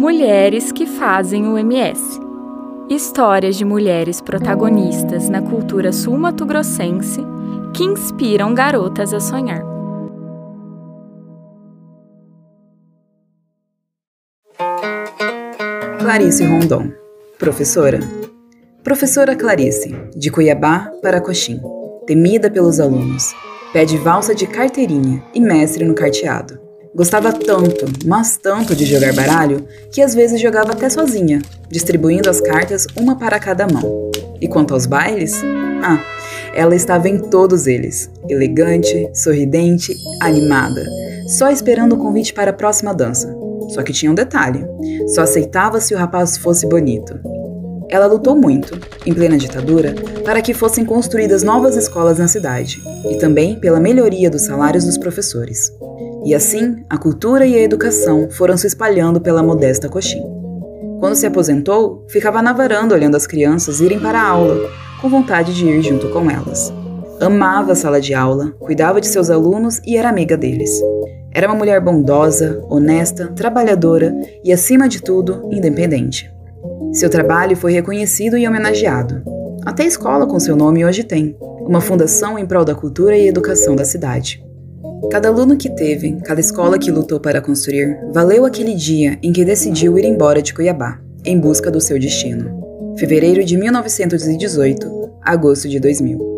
Mulheres que fazem o MS. Histórias de mulheres protagonistas na cultura sul-mato-grossense que inspiram garotas a sonhar. Clarice Rondon, professora. Professora Clarice, de Cuiabá para Coxim, temida pelos alunos, pede valsa de carteirinha e mestre no carteado. Gostava tanto, mas tanto de jogar baralho, que às vezes jogava até sozinha, distribuindo as cartas uma para cada mão. E quanto aos bailes? Ah, ela estava em todos eles, elegante, sorridente, animada, só esperando o convite para a próxima dança. Só que tinha um detalhe: só aceitava se o rapaz fosse bonito. Ela lutou muito, em plena ditadura, para que fossem construídas novas escolas na cidade e também pela melhoria dos salários dos professores. E assim, a cultura e a educação foram se espalhando pela modesta Coxim. Quando se aposentou, ficava na varanda olhando as crianças irem para a aula, com vontade de ir junto com elas. Amava a sala de aula, cuidava de seus alunos e era amiga deles. Era uma mulher bondosa, honesta, trabalhadora e, acima de tudo, independente. Seu trabalho foi reconhecido e homenageado. Até escola com seu nome hoje tem, uma fundação em prol da cultura e educação da cidade. Cada aluno que teve, cada escola que lutou para construir, valeu aquele dia em que decidiu ir embora de Cuiabá, em busca do seu destino. Fevereiro de 1918, agosto de 2000.